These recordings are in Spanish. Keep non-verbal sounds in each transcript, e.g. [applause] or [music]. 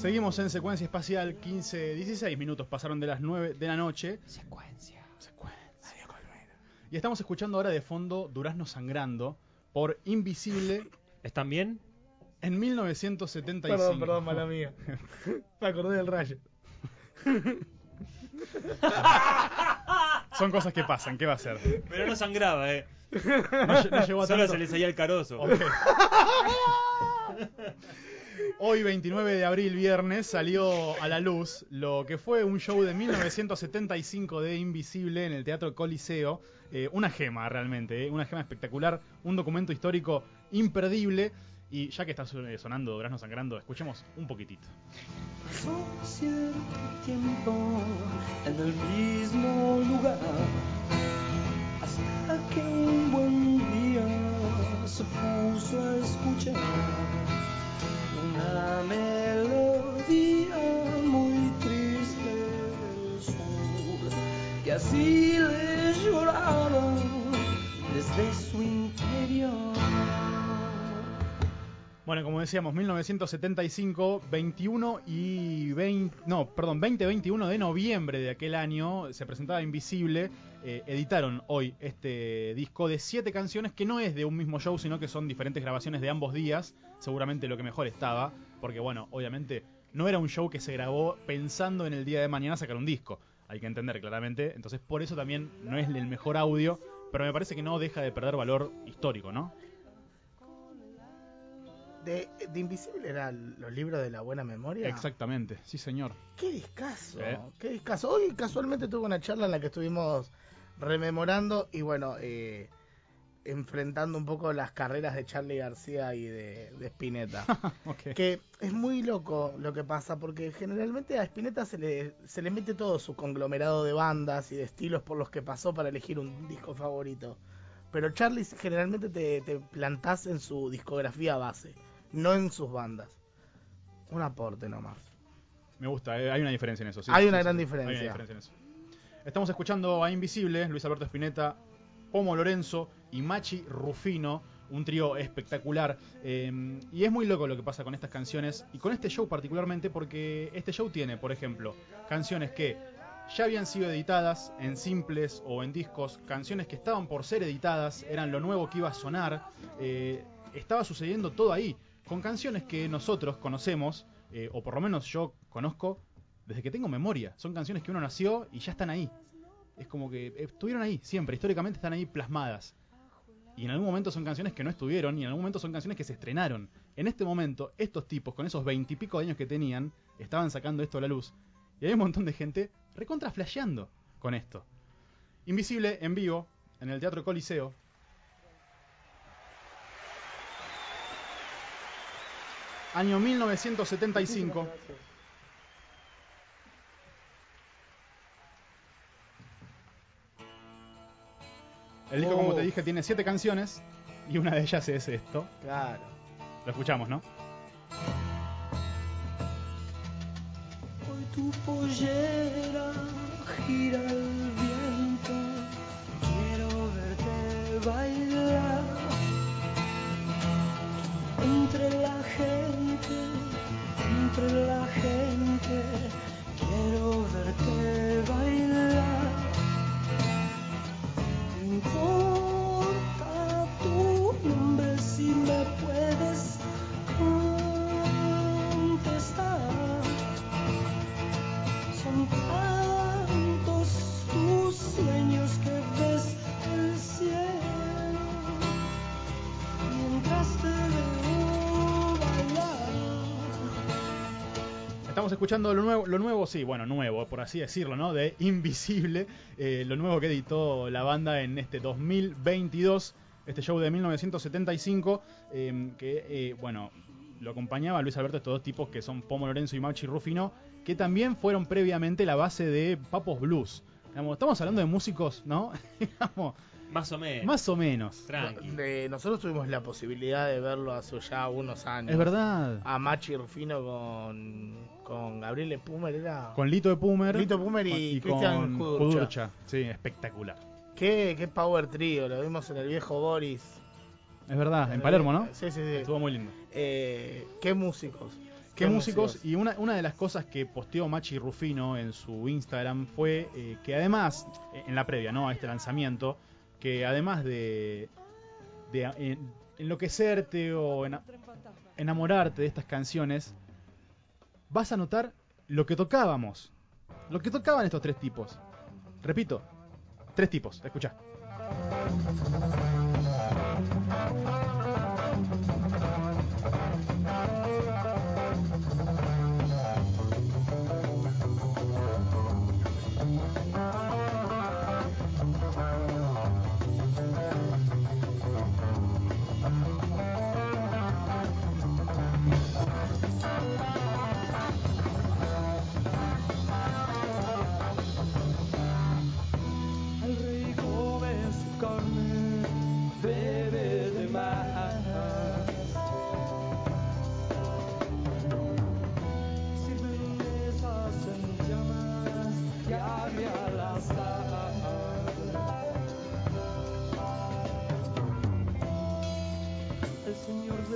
Seguimos en secuencia espacial, 15, 16 minutos pasaron de las 9 de la noche. Secuencia. Secuencia. Y estamos escuchando ahora de fondo Durazno Sangrando por Invisible ¿Están bien? en 1975. Perdón, perdón, mala mía. Me acordé del rayo. Son cosas que pasan, ¿qué va a ser? Pero no sangraba, eh. No, no llegó a Solo tanto. se le salía el carozo. Ok. [laughs] Hoy, 29 de abril, viernes, salió a la luz lo que fue un show de 1975 de Invisible en el Teatro Coliseo. Eh, una gema, realmente, eh, una gema espectacular, un documento histórico imperdible. Y ya que está eh, sonando Durazno Sangrando, escuchemos un poquitito. Pasó cierto tiempo en el mismo lugar hasta que un buen día se puso a escuchar una melodía muy triste del sur que así le lloraba desde su interior. Bueno, como decíamos, 1975, 21 y 20, no, perdón, 20-21 de noviembre de aquel año se presentaba Invisible. eh, editaron hoy este disco de siete canciones que no es de un mismo show, sino que son diferentes grabaciones de ambos días. Seguramente lo que mejor estaba, porque bueno, obviamente no era un show que se grabó pensando en el día de mañana sacar un disco. Hay que entender claramente. Entonces, por eso también no es el mejor audio, pero me parece que no deja de perder valor histórico, ¿no? De, de Invisible eran los libros de la buena memoria. Exactamente, sí, señor. Qué discazo, ¿Eh? qué discazo. Hoy casualmente tuve una charla en la que estuvimos rememorando y bueno, eh, enfrentando un poco las carreras de Charlie García y de, de Spinetta. [laughs] Que es muy loco lo que pasa porque generalmente a Spinetta se le, se le mete todo su conglomerado de bandas y de estilos por los que pasó para elegir un disco favorito. Pero Charlie generalmente te, te plantás en su discografía base, no en sus bandas. Un aporte nomás. Me gusta, eh, hay una diferencia en eso. sí. Hay Sí, una sí, gran diferencia. Hay una diferencia en eso. Estamos escuchando a Invisible, Luis Alberto Spinetta, Pomo Lorenzo y Machi Rufino, un trío espectacular. eh, y es muy loco lo que pasa con estas canciones y con este show particularmente porque este show tiene, por ejemplo, canciones que ya habían sido editadas en simples o en discos, canciones que estaban por ser editadas, eran lo nuevo que iba a sonar, eh, estaba sucediendo todo ahí, con canciones que nosotros conocemos, eh, o por lo menos yo conozco desde que tengo memoria. Son canciones que uno nació y ya están ahí. Es como que estuvieron ahí, siempre, históricamente están ahí plasmadas. Y en algún momento son canciones que no estuvieron, y en algún momento son canciones que se estrenaron. En este momento, estos tipos, con esos veintipico años que tenían, estaban sacando esto a la luz. Y hay un montón de gente recontra flasheando con esto. Invisible en vivo, en el Teatro Coliseo. Año 1975. El disco, como te Oh. dije, tiene siete canciones y una de ellas es esto. Claro. Lo escuchamos, ¿no? Hoy tu pollera gira el viento, quiero verte bailar Estamos escuchando lo nuevo, lo nuevo, sí, bueno, nuevo, por así decirlo, ¿no? De Invisible, eh, lo nuevo que editó la banda en este 2022, este show de 1975, eh, que, eh, bueno, lo acompañaba Luis Alberto, estos dos tipos que son Pomo Lorenzo y Machi Rufino, que también fueron previamente la base de Papos Blues. Digamos, estamos hablando de músicos, ¿no? [laughs] Digamos, Más o menos. más o menos. De- nosotros tuvimos la posibilidad de verlo hace ya unos años. Es verdad. A Machi Rufino con, con Gabriel Pumer era. Con Lito de Pumer. Lito Pumer y Cristian con Kudurcha. Sí, espectacular. Qué, qué power trío, lo vimos en el viejo Boris. Es verdad, en Palermo, ¿no? Sí, sí, sí. Estuvo muy lindo. Eh, qué músicos. Qué músicos. Y una, una de las cosas que posteó Machi Rufino en su Instagram fue eh, que además, eh, en la previa, ¿no? A este lanzamiento, que además de, de eh, enloquecerte o ena- enamorarte de estas canciones, vas a notar lo que tocábamos. Lo que tocaban estos tres tipos. Repito, tres tipos, escucha.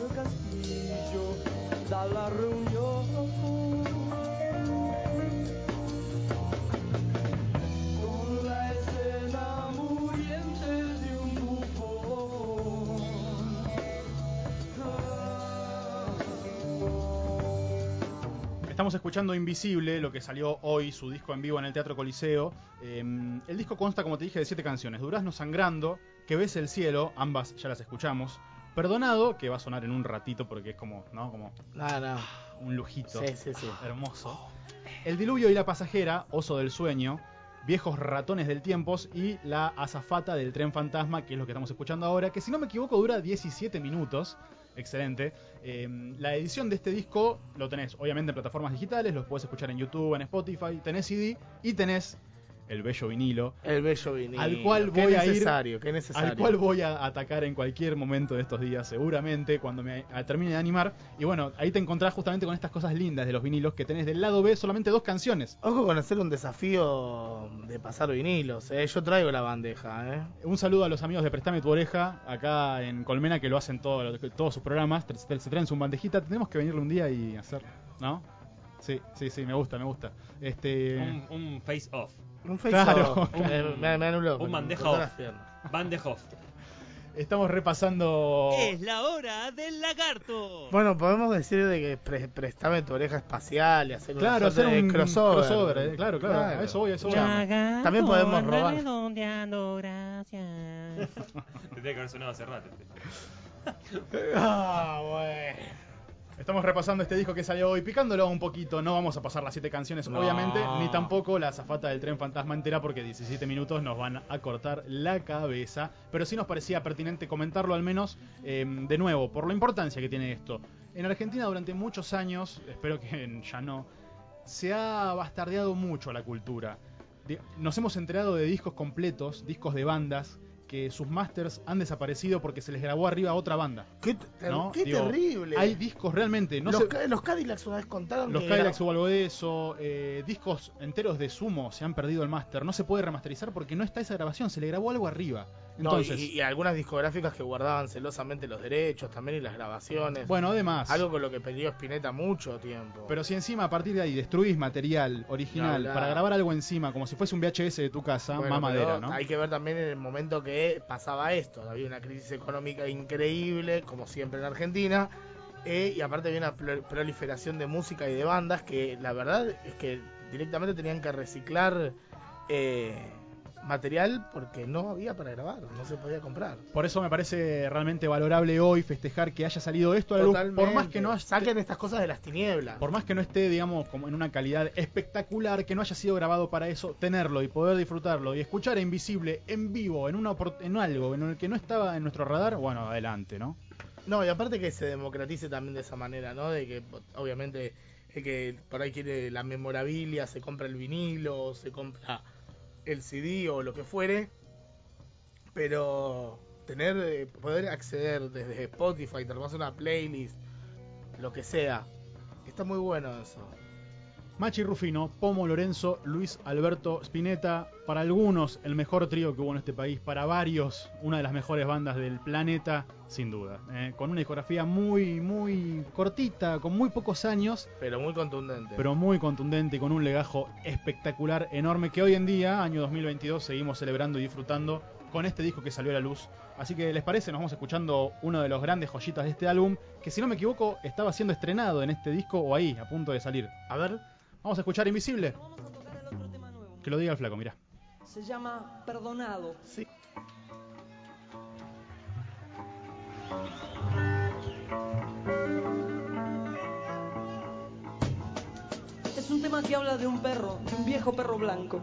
Del castillo la reunión. De un. Estamos escuchando Invisible, lo que salió hoy, su disco en vivo en el Teatro Coliseo. Eh, el disco consta, como te dije, de siete canciones. Durazno Sangrando, Que ves el cielo, ambas ya las escuchamos. Perdonado, que va a sonar en un ratito porque es como, ¿no? Como No, no. un lujito. Sí, sí, sí. Hermoso. El diluvio y la pasajera, Oso del sueño, Viejos ratones del tiempos y La azafata del tren fantasma, que es lo que estamos escuchando ahora, que si no me equivoco dura 17 minutos. Excelente. Eh, la edición de este disco lo tenés obviamente en plataformas digitales, los puedes escuchar en YouTube, en Spotify, tenés CD y tenés el bello vinilo. El bello vinilo. Al cual voy a ir- necesario, Qué necesario. Al cual voy a atacar en cualquier momento de estos días, seguramente, cuando me termine de animar. Y bueno, ahí te encontrás justamente con estas cosas lindas de los vinilos, que tenés del lado B solamente dos canciones. Ojo con hacer un desafío de pasar vinilos, eh. Yo traigo la bandeja, eh. Un saludo a los amigos de Prestame tu oreja, acá en Colmena, que lo hacen todo- todos sus programas. Se, traen su bandejita. Tenemos que venirle un día y hacer, ¿no? Sí, sí, sí, me gusta, me gusta. Este. Un, un face off. Un face Claro. off. [laughs] Me, me- anuló. Un bandeja off. de Hoff. Estamos repasando. Es la hora del lagarto. Bueno, podemos decir de que pre- prestame tu oreja espacial y hacer Claro, hacer un crossover. eh, claro, claro, a eso voy, eso voy. También podemos robar. redondeando, gracias. [laughs] Tendría que haber sonado hace rato. [laughs] Ah, bueno. Estamos repasando este disco que salió hoy, picándolo un poquito. No vamos a pasar las siete canciones, No. obviamente, ni tampoco la azafata del tren fantasma entera, porque 17 minutos nos van a cortar la cabeza. Pero sí nos parecía pertinente comentarlo, al menos eh, de nuevo, por la importancia que tiene esto. En Argentina, durante muchos años, espero que ya no, se ha bastardeado mucho la cultura. Nos hemos enterado de discos completos, discos de bandas, que sus masters han desaparecido porque se les grabó arriba a otra banda. Qué, te- ¿no? qué Digo, terrible. Hay discos realmente, no los, los Cadillacs una vez contaron los que Cadillacs hubo algo de eso, eh, discos enteros de Sumo se han perdido el máster, no se puede remasterizar porque no está esa grabación, se le grabó algo arriba. No, Entonces, y, y algunas discográficas que guardaban celosamente los derechos también y las grabaciones. bueno, además, Algo con lo que peleó Spinetta mucho tiempo. pero si encima a partir de ahí destruís material original para grabar algo encima, como si fuese un VHS de tu casa, Bueno, mamadera, ¿no? Hay que ver también en el momento que pasaba esto. Había una crisis económica increíble, como siempre en Argentina. eh, y aparte había una pro- proliferación de música y de bandas que la verdad es que directamente tenían que reciclar eh, material porque no había para grabar, no se podía comprar. Por eso me parece realmente valorable hoy festejar que haya salido esto a la luz, por más que no saquen estas cosas de las tinieblas. Por más que no esté, digamos, como en una calidad espectacular, que no haya sido grabado para eso, tenerlo y poder disfrutarlo y escuchar a Invisible en vivo, en, una, en algo en el que no estaba en nuestro radar, bueno, adelante, ¿no? No, y aparte que se democratice también de esa manera, ¿no? De que obviamente el que por ahí quiere la memorabilia, se compra el vinilo, se compra el CD o lo que fuere, pero tener, eh, poder acceder desde Spotify, te armas una playlist, lo que sea, está muy bueno eso. Machi Rufino, Pomo Lorenzo, Luis Alberto Spinetta, para algunos el mejor trío que hubo en este país, para varios una de las mejores bandas del planeta, sin duda. eh, con una discografía muy, muy cortita, con muy pocos años, Pero muy contundente. pero muy contundente y con un legajo espectacular, enorme, que hoy en día, año 2022, seguimos celebrando y disfrutando con este disco que salió a la luz. Así que, ¿les parece? Nos vamos escuchando uno de los grandes joyitas de este álbum, que si no me equivoco, estaba siendo estrenado en este disco o ahí, a punto de salir. A ver, Vamos a escuchar Invisible. Vamos a tocar el otro tema nuevo. Que lo diga el flaco, mira. Se llama Perdonado. sí. Es un tema que habla de un perro, de un viejo perro blanco.